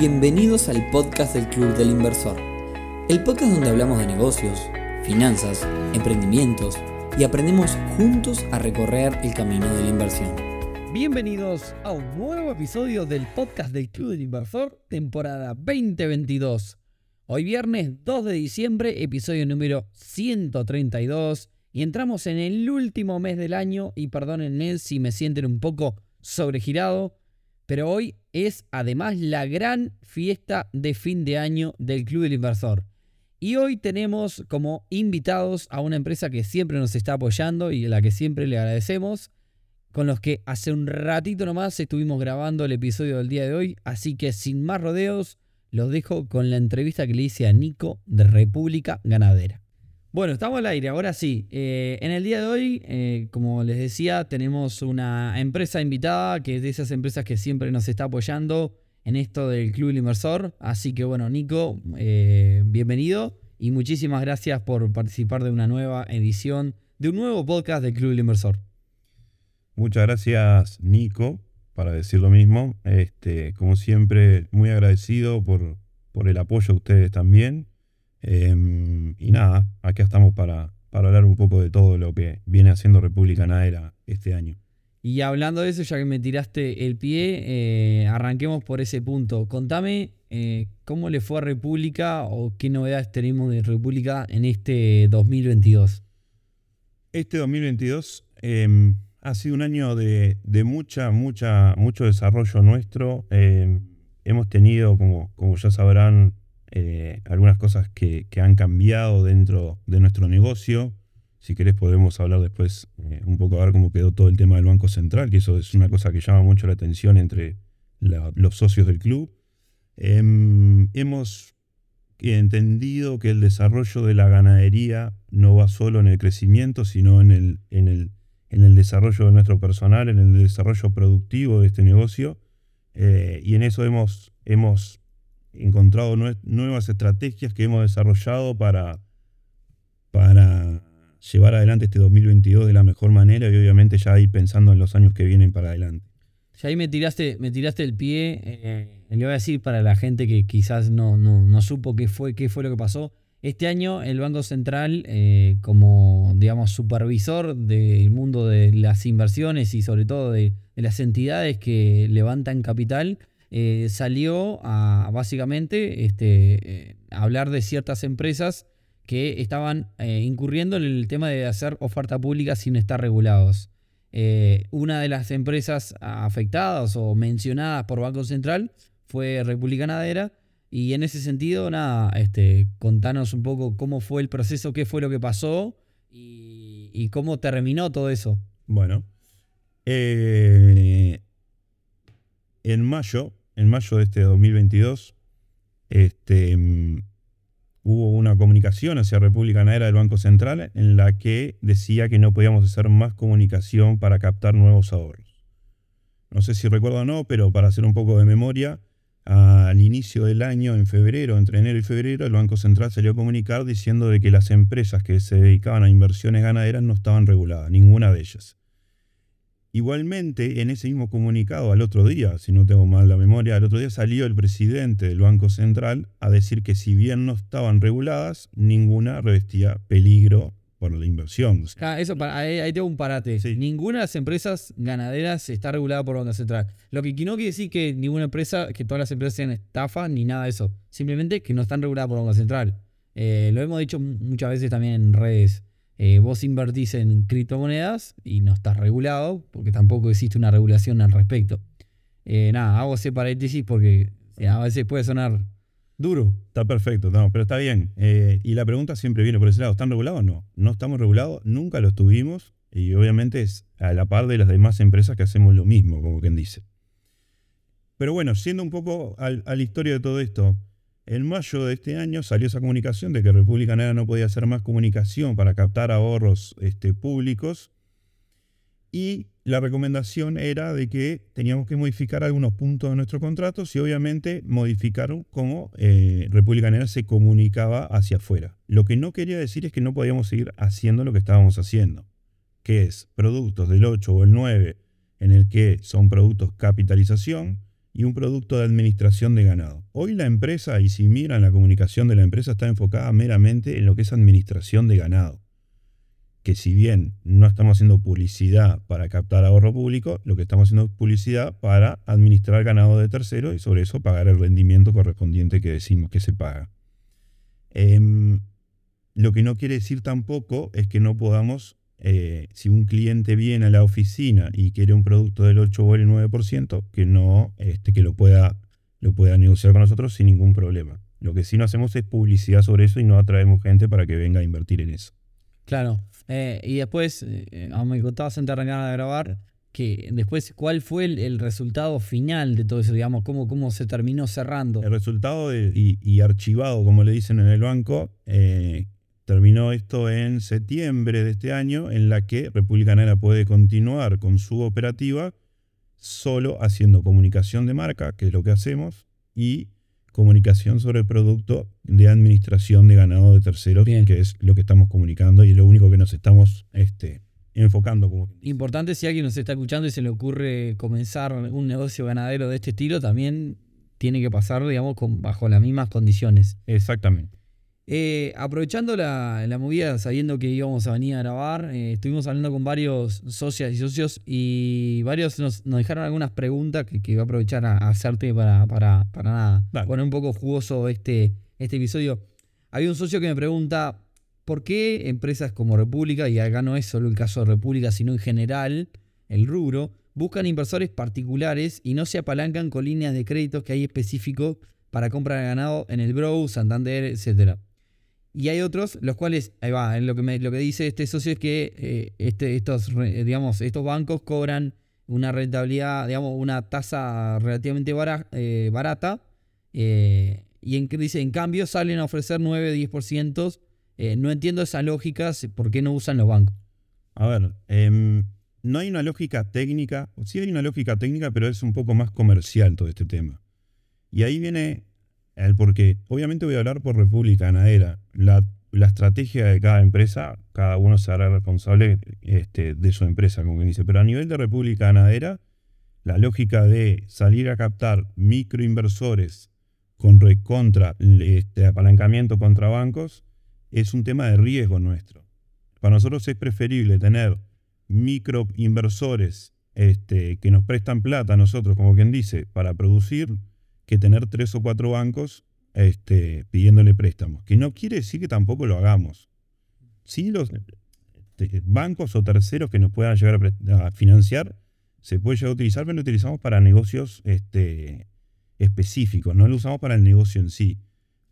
Bienvenidos al podcast del Club del Inversor, el podcast donde hablamos de negocios, finanzas, emprendimientos y aprendemos juntos a recorrer el camino de la inversión. Bienvenidos a un nuevo episodio del podcast del Club del Inversor, temporada 2022. Hoy viernes 2 de diciembre, episodio número 132, y entramos en el último mes del año, y perdonen si me sienten un poco sobregirado, pero hoy es además la gran fiesta de fin de año del Club del Inversor. Y hoy tenemos como invitados a una empresa que siempre nos está apoyando y a la que siempre le agradecemos, con los que hace un ratito nomás estuvimos grabando el episodio del día de hoy, así que sin más rodeos, los dejo con la entrevista que le hice a Nico de República Ganadera. Bueno, estamos al aire, ahora sí. Eh, en el día de hoy, eh, como les decía, tenemos una empresa invitada, que es de esas empresas que siempre nos está apoyando en esto del Club Inversor. Así que bueno, Nico, eh, bienvenido y muchísimas gracias por participar de una nueva edición, de un nuevo podcast del Club Inversor. Muchas gracias, Nico, para decir lo mismo. Este, como siempre, muy agradecido por, por el apoyo a ustedes también Em, y nada, aquí estamos para, para hablar un poco de todo lo que viene haciendo República Naera este año. Y hablando de eso, ya que me tiraste el pie, eh, arranquemos por ese punto. Contame eh, cómo le fue a República o qué novedades tenemos de República en este 2022. Este 2022 em, ha sido un año de, de, mucha, mucha, mucho desarrollo nuestro. Em, hemos tenido, como, como ya sabrán, eh, algunas cosas que, han cambiado dentro de nuestro negocio. Si querés podemos hablar después eh, un poco a ver cómo quedó todo el tema del Banco Central, que eso es una cosa que llama mucho la atención entre los socios del club. Em, hemos entendido que el desarrollo de la ganadería no va solo en el crecimiento, sino en el, en el, en el desarrollo de nuestro personal, en el desarrollo productivo de este negocio. Eh, y en eso hemos, hemos encontrado nuevas estrategias que hemos desarrollado para, para llevar adelante este 2022 de la mejor manera y obviamente ya ir pensando en los años que vienen para adelante. Ya ahí me tiraste, me tiraste el pie, eh, le voy a decir para la gente que quizás no, no, supo qué fue, qué fue lo que pasó. Este año el Banco Central, eh, como digamos supervisor del mundo de las inversiones y sobre todo de las entidades que levantan capital, eh, salió a básicamente este, eh, hablar de ciertas empresas que estaban eh, incurriendo en el tema de hacer oferta pública sin estar regulados. una de las empresas afectadas o mencionadas por Banco Central fue República Nadera. Y en ese sentido, nada, este, contanos un poco cómo fue el proceso, qué fue lo que pasó y, y cómo terminó todo eso. Bueno, en mayo en mayo de este 2022, este, mm, hubo una comunicación hacia República Naera del Banco Central en la que decía que no podíamos hacer más comunicación para captar nuevos ahorros. No sé si recuerdo o no, pero para hacer un poco de memoria, al inicio del año, en febrero, entre enero y febrero, el Banco Central salió a comunicar diciendo de que las empresas que se dedicaban a inversiones ganaderas no estaban reguladas, ninguna de ellas. Igualmente, en ese mismo comunicado al otro día, si no tengo mal la memoria, al otro día salió el presidente del Banco Central a decir que si bien no estaban reguladas, ninguna revestía peligro por la inversión. eso ahí, tengo un parate. Ninguna de las empresas ganaderas está regulada por Banco Central. Lo que no quiere decir que ninguna empresa, que todas las empresas sean estafa ni nada de eso. Simplemente que no están reguladas por Banco Central. Eh, lo hemos dicho muchas veces también en redes. Eh, vos invertís en criptomonedas y no estás regulado, porque tampoco existe una regulación al respecto. Eh, nada, hago ese paréntesis porque eh, a veces puede sonar duro. Está perfecto, pero está bien. y la pregunta siempre viene por ese lado, ¿están regulados? No, no estamos regulados, nunca lo estuvimos y obviamente es a la par de las demás empresas que hacemos lo mismo, como quien dice. Pero bueno, siendo un poco a la historia de todo esto, en mayo de este año salió esa comunicación de que República Naera no podía hacer más comunicación para captar ahorros este, públicos y la recomendación era de que teníamos que modificar algunos puntos de nuestros contratos y obviamente modificar cómo eh, República Naera se comunicaba hacia afuera. Lo que no quería decir es que no podíamos seguir haciendo lo que estábamos haciendo, que es productos del 8 o el 9 en el que son productos capitalización, y un producto de administración de ganado. Hoy la empresa, y si miran la comunicación de la empresa, está enfocada meramente en lo que es administración de ganado. Que si bien no estamos haciendo publicidad para captar ahorro público, lo que estamos haciendo es publicidad para administrar ganado de tercero y sobre eso pagar el rendimiento correspondiente que decimos que se paga. Em, lo que no quiere decir tampoco es que no podamos eh, si un cliente viene a la oficina y quiere un producto del 8 o el 9%, que no, este, que lo pueda, lo pueda negociar con nosotros sin ningún problema. Lo que sí no hacemos es publicidad sobre eso y no atraemos gente para que venga a invertir en eso. Claro. Eh, y después, eh, me contabas antes de arrancar a grabar, que después, ¿cuál fue el, resultado final de todo eso? Digamos, ¿cómo, cómo se terminó cerrando? El resultado y, archivado, como le dicen en el banco, Terminó esto en septiembre de este año, en la que República Ganadera puede continuar con su operativa solo haciendo comunicación de marca, que es lo que hacemos, y comunicación sobre el producto de administración de ganado de terceros, que es lo que estamos comunicando y es lo único que nos estamos este, enfocando. Como... Importante si alguien nos está escuchando y se le ocurre comenzar un negocio ganadero de este estilo, también tiene que pasar, digamos, con, bajo las mismas condiciones. Exactamente. Eh, aprovechando la, movida, sabiendo que íbamos a venir a grabar, eh, estuvimos hablando con varios socias y socios y varios nos, dejaron algunas preguntas que, que, voy a aprovechar a, hacerte para, para, para nada. Poner un poco jugoso este, este episodio. Había un socio que me pregunta, ¿por qué empresas como República, y acá no es solo el caso de República, sino en general, el rubro, buscan inversores particulares y no se apalancan con líneas de créditos que hay específicos para compra de ganado en el Brow, Santander, etcétera? Y hay otros, los cuales, ahí va, lo que, lo que dice este socio es que eh, este, estos, digamos, estos bancos cobran una rentabilidad, digamos, una tasa relativamente eh, barata. Eh, y en, dice, en cambio salen a ofrecer 9-10%. no entiendo esa lógica, ¿por qué no usan los bancos? A ver, em, no hay una lógica técnica, sí hay una lógica técnica, pero es un poco más comercial todo este tema. Y ahí viene porque obviamente voy a hablar por República Ganadera. La, estrategia de cada empresa, cada uno se hará responsable este, de su empresa, como dice. Pero a nivel de República Ganadera, la lógica de salir a captar microinversores con recontra, este, apalancamiento contra bancos es un tema de riesgo nuestro. Para nosotros es preferible tener microinversores este, que nos prestan plata a nosotros, como quien dice, para producir que tener tres o cuatro bancos este, pidiéndole préstamos. Que no quiere decir que tampoco lo hagamos. Si los este, bancos o terceros que nos puedan llegar a, financiar, se puede llegar a utilizar, pero lo utilizamos para negocios este, específicos, no lo usamos para el negocio en sí.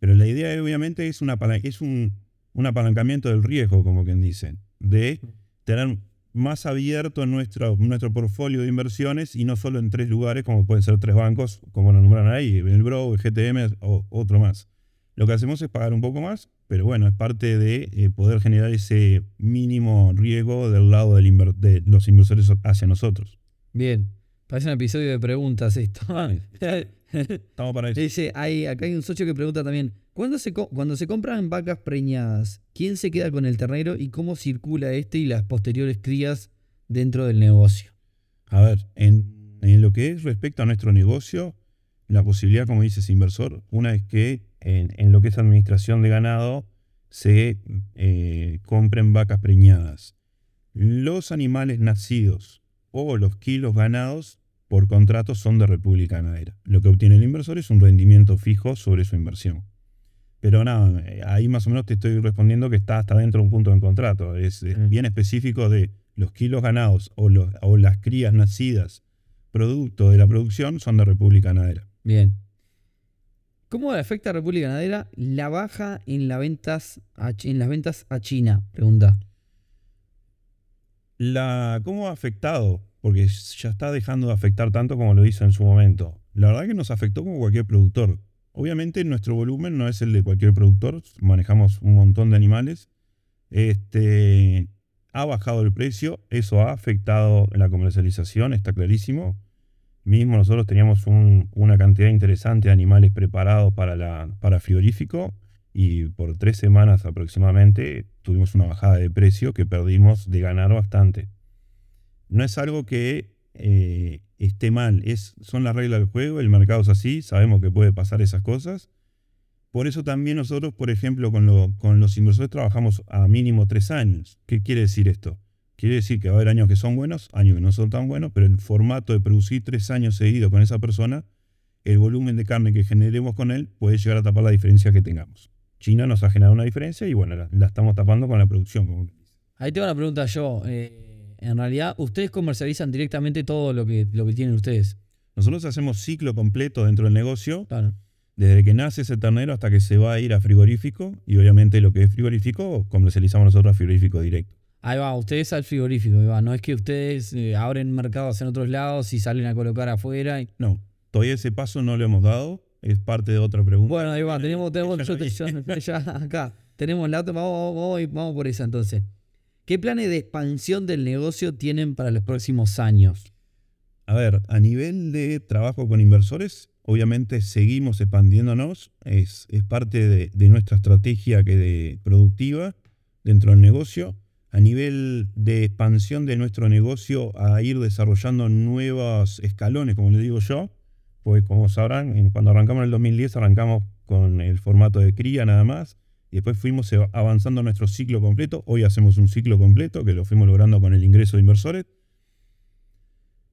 Pero la idea obviamente es, una, es un, un apalancamiento del riesgo, como quien dicen, de tener más abierto en nuestro, nuestro portfolio de inversiones y no solo en tres lugares, como pueden ser tres bancos, como nos nombran ahí, el Bro, el GTM o otro más. Lo que hacemos es pagar un poco más, pero bueno, es parte de eh, poder generar ese mínimo riesgo del lado de los inversores hacia nosotros. Bien, parece un episodio de preguntas esto. Estamos para eso. Dice, hay, acá hay un socio que pregunta también, ¿cuándo se, cuando se compran vacas preñadas, ¿quién se queda con el ternero y cómo circula este y las posteriores crías dentro del negocio? A ver, en, lo que es respecto a nuestro negocio, la posibilidad, como dices, inversor, una es que en, lo que es administración de ganado se eh, compren vacas preñadas. Los animales nacidos o los kilos ganados por contrato son de República Ganadera. Lo que obtiene el inversor es un rendimiento fijo sobre su inversión. Pero nada, ahí más o menos te estoy respondiendo que está hasta dentro de un punto del contrato. Es, mm. bien específico de los kilos ganados o, o las crías nacidas producto de la producción son de República Ganadera. Bien. ¿Cómo afecta a República Ganadera la baja en, ventas en las ventas a China? Pregunta. La, ¿Cómo ha afectado? Porque ya está dejando de afectar tanto como lo hizo en su momento. La verdad que nos afectó como cualquier productor. Obviamente nuestro volumen no es el de cualquier productor, manejamos un montón de animales. Este, ha bajado el precio, eso ha afectado la comercialización, está clarísimo. Mismo nosotros teníamos una cantidad interesante de animales preparados para, la, para frigorífico y por tres semanas aproximadamente tuvimos una bajada de precio que perdimos de ganar bastante no es algo que eh, esté mal. Son las reglas del juego, el mercado es así, sabemos que puede pasar esas cosas. Por eso también nosotros, por ejemplo, con, con los inversores trabajamos a mínimo tres años. ¿Qué quiere decir esto? Quiere decir que va a haber años que son buenos, años que no son tan buenos, pero el formato de producir tres años seguidos con esa persona, el volumen de carne que generemos con él puede llegar a tapar la diferencia que tengamos. China nos ha generado una diferencia y bueno, la, estamos tapando con la producción. Ahí tengo una pregunta yo. Eh, en realidad, ¿ustedes comercializan directamente todo lo que, lo que tienen ustedes? Nosotros hacemos ciclo completo dentro del negocio. Desde que nace ese ternero hasta que se va a ir a frigorífico. Y obviamente lo que es frigorífico, comercializamos nosotros a frigorífico directo. Ahí va, ustedes al frigorífico, va. No es que ustedes eh, abren mercados en otros lados y salen a colocar afuera. No, todavía ese paso no lo hemos dado. Es parte de otra pregunta. Bueno, ahí va, tenemos, tenemos ya, acá. Tenemos la otra, vamos, vamos por esa entonces. ¿Qué planes de expansión del negocio tienen para los próximos años? A ver, a nivel de trabajo con inversores, obviamente seguimos expandiéndonos, es, es parte de, nuestra estrategia que de, productiva dentro del negocio. A nivel de expansión de nuestro negocio, a ir desarrollando nuevos escalones, como le digo yo, pues como sabrán, cuando arrancamos en el 2010 arrancamos con el formato de cría nada más, y después fuimos avanzando nuestro ciclo completo. Hoy hacemos un ciclo completo que lo fuimos logrando con el ingreso de inversores.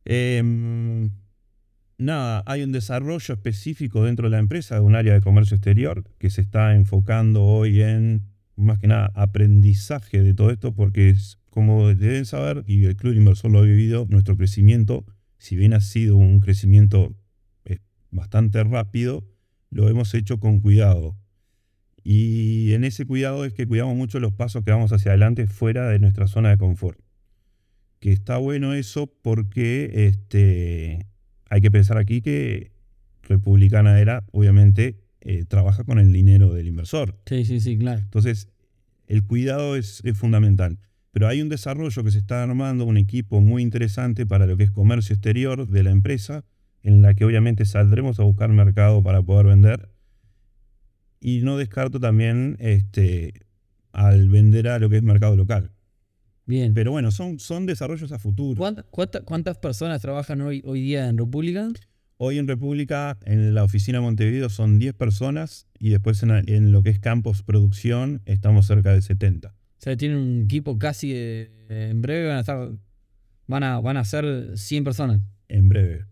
Em, nada, hay un desarrollo específico dentro de la empresa, de un área de comercio exterior, que se está enfocando hoy en, más que nada, aprendizaje de todo esto, porque es, como deben saber, y el Club Inversor lo ha vivido, nuestro crecimiento, si bien ha sido un crecimiento eh, bastante rápido, lo hemos hecho con cuidado y en ese cuidado es que cuidamos mucho los pasos que vamos hacia adelante fuera de nuestra zona de confort. Que está bueno eso porque este, hay que pensar aquí que Republicana era, obviamente, eh, trabaja con el dinero del inversor. Sí, sí, sí, claro. Entonces, el cuidado es, es fundamental. Pero hay un desarrollo que se está armando, un equipo muy interesante para lo que es comercio exterior de la empresa, en la que obviamente saldremos a buscar mercado para poder vender y no descarto también este, al vender a lo que es mercado local. Bien. Pero bueno, son, son desarrollos a futuro. ¿Cuántas, personas trabajan hoy, hoy día en República? Hoy en República, en la oficina de Montevideo, son 10 personas y después en, lo que es campos producción estamos cerca de 70. O sea, tienen un equipo casi, eh, en breve van a estar, van a, van a ser 100 personas. En breve.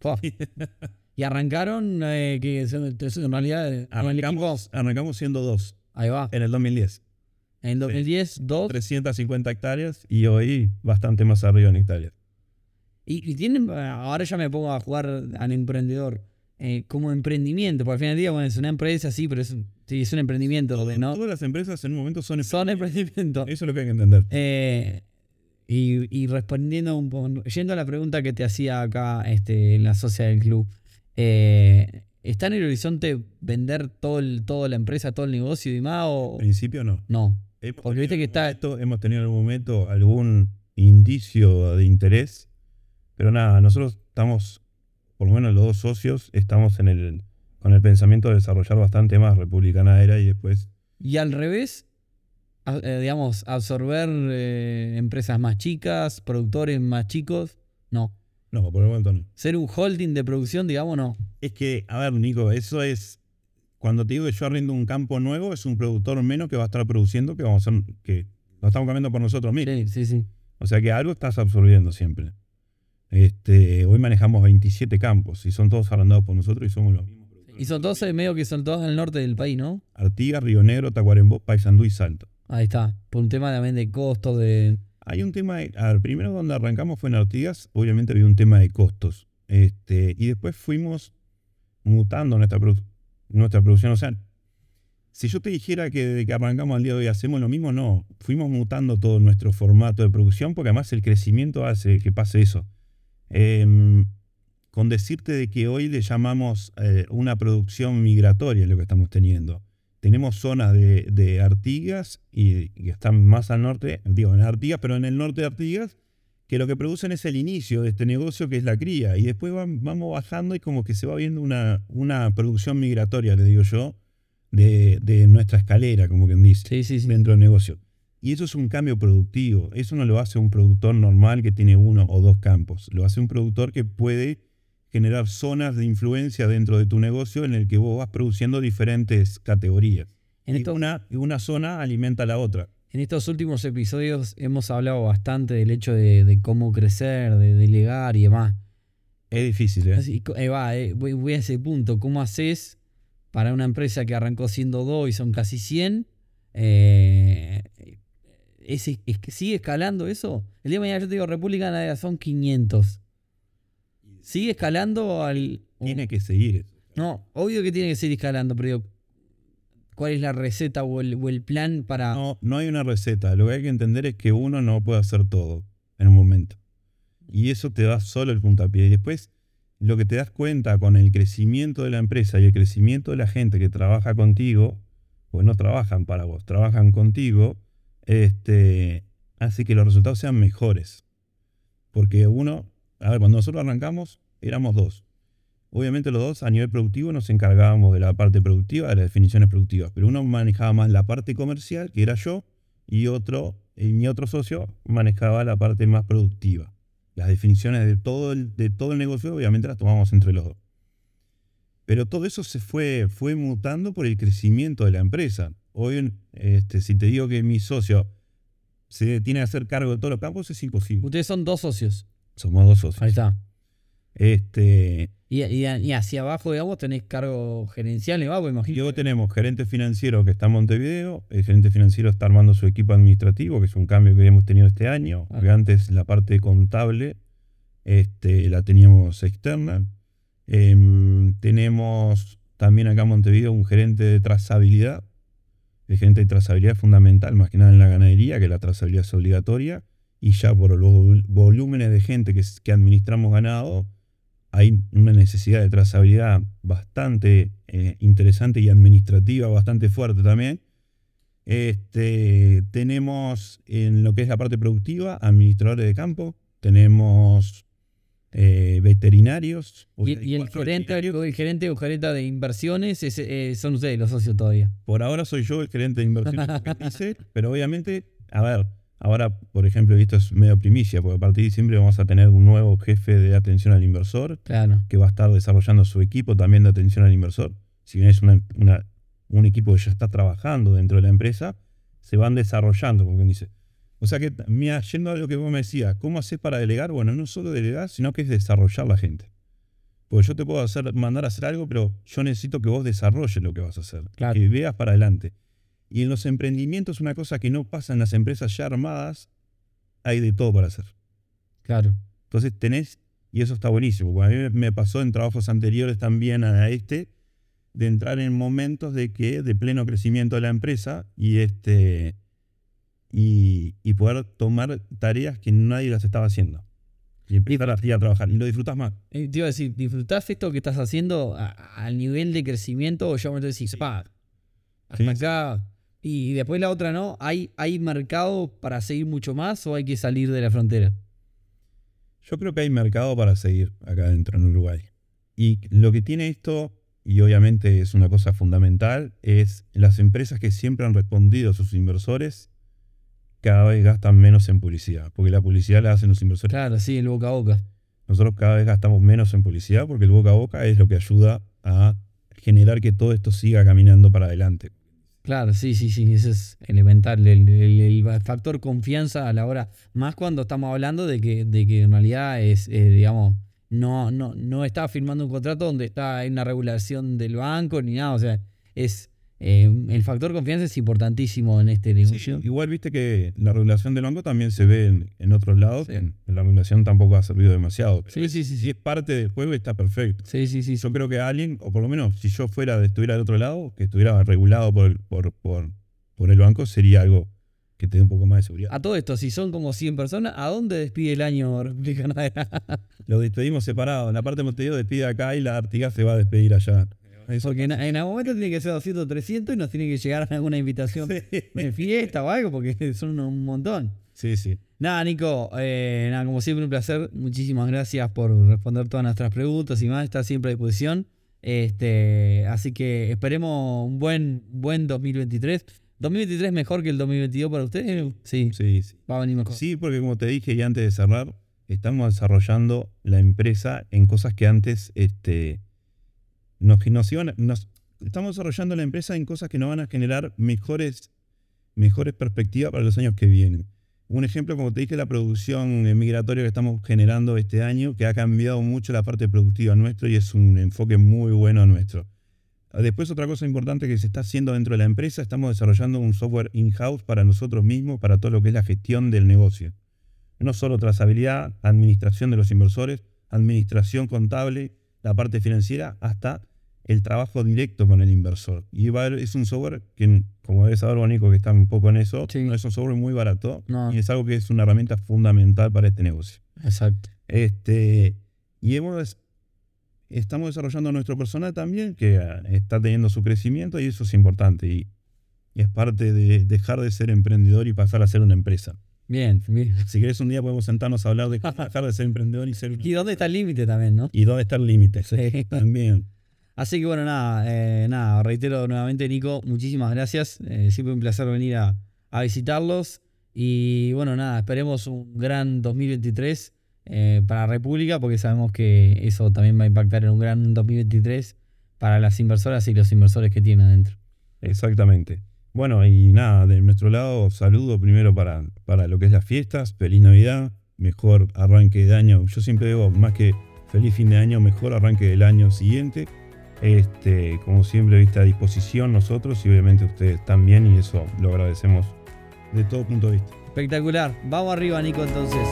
Y arrancaron, eh, que en realidad. Eh, arrancamos, arrancamos siendo dos. Ahí va. En el 2010. En el 2010, dos. 350 hectáreas y hoy bastante más arriba en hectáreas. Y, tienen, ahora ya me pongo a jugar al emprendedor. Eh, como emprendimiento, porque al final del día, bueno, es una empresa, sí, pero es, sí, es un emprendimiento. ¿no? Todas las empresas en un momento son emprendimientos. Eso es lo que hay que entender. y, y, respondiendo un poco, yendo a la pregunta que te hacía acá este, la socia del club, eh, ¿Está en el horizonte vender todo el, toda la empresa, todo el negocio y más? O... En principio no. No. Porque viste que está. hemos tenido en algún momento algún indicio de interés, pero nada, nosotros estamos, por lo menos los dos socios, estamos en el, con el pensamiento de desarrollar bastante más Republicana Era y después. Y al revés, eh, digamos, absorber eh, empresas más chicas, productores más chicos, no. No, por el momento no. Ser un holding de producción, digamos, no. Es que, a ver, Nico, eso es. Cuando te digo que yo arriendo un campo nuevo, es un productor menos que va a estar produciendo, que vamos a hacer, que lo estamos cambiando por nosotros mismos. Sí, sí, sí. O sea que algo estás absorbiendo siempre. Este, hoy manejamos 27 campos y son todos arrendados por nosotros y somos los mismos. Y son todos medio que son todos en el norte del país, ¿no? Artigas, Río Negro, Tacuarembó, Paysandú y Salto. Ahí está. Por un tema también de costos, de hay un tema, a ver, primero donde arrancamos fue en Artigas, obviamente había un tema de costos. Este, y después fuimos mutando nuestra, nuestra producción. O sea, si yo te dijera que desde que arrancamos al día de hoy hacemos lo mismo, no. Fuimos mutando todo nuestro formato de producción porque además el crecimiento hace que pase eso. Em, con decirte de que hoy le llamamos eh, una producción migratoria lo que estamos teniendo tenemos zonas de, Artigas y que están más al norte, digo, en Artigas, pero en el norte de Artigas, que lo que producen es el inicio de este negocio que es la cría. Y después vamos bajando y como que se va viendo una, una producción migratoria, le digo yo, de, nuestra escalera, como quien dice, dentro del negocio. Y eso es un cambio productivo. Eso no lo hace un productor normal que tiene uno o dos campos. Lo hace un productor que puede generar zonas de influencia dentro de tu negocio en el que vos vas produciendo diferentes categorías. En y, esto- una, y una zona alimenta a la otra. En estos últimos episodios hemos hablado bastante del hecho de, de cómo crecer, de delegar y demás. Es difícil, ¿eh? Así, eh, va, eh, voy, voy a ese punto. ¿Cómo haces para una empresa que arrancó siendo 2 y son casi 100? eh, es, sigue escalando eso. El día de mañana yo te digo, República Navidad son 500. ¿Sigue escalando al...? Tiene que seguir eso. No, obvio que tiene que seguir escalando, pero digo, ¿cuál es la receta o el, o el plan para...? No, no hay una receta. Lo que hay que entender es que uno no puede hacer todo en un momento. Y eso te da solo el puntapié. Y después, lo que te das cuenta con el crecimiento de la empresa y el crecimiento de la gente que trabaja contigo, pues no trabajan para vos, trabajan contigo, este, hace que los resultados sean mejores. Porque uno, a ver, cuando nosotros arrancamos, éramos dos. Obviamente los dos a nivel productivo nos encargábamos de la parte productiva, de las definiciones productivas, pero uno manejaba más la parte comercial, que era yo, y otro, mi otro socio manejaba la parte más productiva. Las definiciones de todo el, de todo el negocio obviamente las tomamos entre los dos. Pero todo eso se fue, fue mutando por el crecimiento de la empresa. Hoy, este, si te digo que mi socio se tiene que hacer cargo de todos los campos, es imposible. Ustedes son dos socios. Somos dos socios. Ahí está. Este, Y, y- y hacia abajo, digamos, tenés cargo gerencial, Y imagino. luego tenemos gerente financiero que está en Montevideo, el gerente financiero está armando su equipo administrativo, que es un cambio que hemos tenido este año, Ah. porque antes la parte contable este, la teníamos externa. Em, tenemos también acá en Montevideo un gerente de trazabilidad. El gerente de trazabilidad es fundamental, más que nada en la ganadería, que la trazabilidad es obligatoria, y ya por los vol- volúmenes de gente que, que administramos ganado, hay una necesidad de trazabilidad bastante eh, interesante y administrativa bastante fuerte también. Este, tenemos en lo que es la parte productiva, administradores de campo, tenemos eh, veterinarios. Y, y el, gerente, el gerente o gerenta de inversiones es, eh, son ustedes los socios todavía. Por ahora soy yo el gerente de inversiones, pero obviamente, a ver, ahora, por ejemplo, y esto es medio primicia, porque a partir de diciembre vamos a tener un nuevo jefe de atención al inversor, Claro. que va a estar desarrollando su equipo también de atención al inversor. Si bien es una- una- un equipo que ya está trabajando dentro de la empresa, se van desarrollando, como quien dice. O sea que, mira, yendo a lo que vos me decías, ¿cómo haces para delegar? Bueno, no solo delegar, sino que es desarrollar la gente. Porque yo te puedo hacer, mandar a hacer algo, pero yo necesito que vos desarrolles lo que vas a hacer. Claro. Que veas para adelante. Y en los emprendimientos, una cosa que no pasa en las empresas ya armadas, hay de todo para hacer. Claro. Entonces tenés, y eso está buenísimo, porque a mí me pasó en trabajos anteriores también a este, de entrar en momentos de que, de pleno crecimiento de la empresa, y este y, y poder tomar tareas que nadie las estaba haciendo. Y empezar así a trabajar. Y lo disfrutas más. Eh, Te iba a decir, ¿disfrutás esto que estás haciendo a- al nivel de crecimiento o ya me decís, pa, hasta Sí. acá? Y después la otra, ¿no? ¿Hay, ¿Hay mercado para seguir mucho más o hay que salir de la frontera? Yo creo que hay mercado para seguir acá adentro en Uruguay. Y lo que tiene esto, y obviamente es una cosa fundamental, es las empresas que siempre han respondido a sus inversores cada vez gastan menos en publicidad, porque la publicidad la hacen los inversores. Claro, sí, el boca a boca. Nosotros cada vez gastamos menos en publicidad porque el boca a boca es lo que ayuda a generar que todo esto siga caminando para adelante. Claro, sí, sí, sí, eso es elemental, el, el- factor confianza a la hora, más cuando estamos hablando de que, de que en realidad es, eh, digamos, no, no, no está firmando un contrato donde está hay una regulación del banco ni nada, o sea, es eh, el factor confianza es importantísimo en este negocio. Igual viste que la regulación del banco también se ve en, en otros lados. Sí. en- la regulación tampoco ha servido demasiado. Sí, sí, sí, Si es parte del juego está perfecto. Sí, sí, sí. Yo creo que alguien, o por lo menos si yo fuera, estuviera del otro lado, que estuviera regulado por, el- por, por, por el banco, sería algo que te dé un poco más de seguridad. A todo esto, si son como 100 personas, ¿a dónde despide el año República Navidad? Lo despedimos separado. En la parte de Montevideo despide acá y la Artigas se va a despedir allá. Porque en, en algún momento tiene que ser 200, 300 y nos tiene que llegar alguna invitación de fiesta o algo, porque son un montón. Sí, sí. Nada, Nico, eh, nada, como siempre un placer. Muchísimas gracias por responder todas nuestras preguntas y más. Está siempre a disposición. Este, así que esperemos un buen, buen 2023. ¿2023 mejor que el 2022 para ustedes? Sí, Sí, sí. va a venir mejor. Sí, porque como te dije y antes de cerrar, estamos desarrollando la empresa en cosas que antes este, nos, estamos desarrollando la empresa en cosas que nos van a generar mejores, mejores perspectivas para los años que vienen. Un ejemplo, como te dije, la producción migratoria que estamos generando este año, que ha cambiado mucho la parte productiva nuestro y es un enfoque muy bueno nuestro. Después otra cosa importante que se está haciendo dentro de la empresa, estamos desarrollando un software in-house para nosotros mismos, para todo lo que es la gestión del negocio. No solo trazabilidad, administración de los inversores, administración contable, la parte financiera, hasta el trabajo directo con el inversor. Y es un software que, como debes saber, Bonico, que está un poco en eso, Sí. no es un software muy barato No. y es algo que es una herramienta fundamental para este negocio. Exacto. Este, y hemos, estamos desarrollando nuestro personal también, que ah, está teniendo su crecimiento y eso es importante. Y, y es parte de dejar de ser emprendedor y pasar a ser una empresa. Bien, bien. Si querés un día podemos sentarnos a hablar de dejar de ser emprendedor y ser... ¿Y dónde está el límite también, no? Y dónde está el límite. Sí. También. Así que bueno, nada, eh, nada, reitero nuevamente, Nico, muchísimas gracias. Eh, siempre un placer venir a, visitarlos. Y bueno, nada, esperemos un gran 2023 eh, para República, porque sabemos que eso también va a impactar en un gran 2023 para las inversoras y los inversores que tienen adentro. Exactamente. Bueno, y nada, de nuestro lado, saludo primero para, para lo que es las fiestas, feliz Navidad, mejor arranque de año. Yo siempre digo, más que feliz fin de año, mejor arranque del año siguiente. Este, como siempre, a disposición nosotros y obviamente ustedes también, y eso lo agradecemos de todo punto de vista. Espectacular. Vamos arriba, Nico, entonces.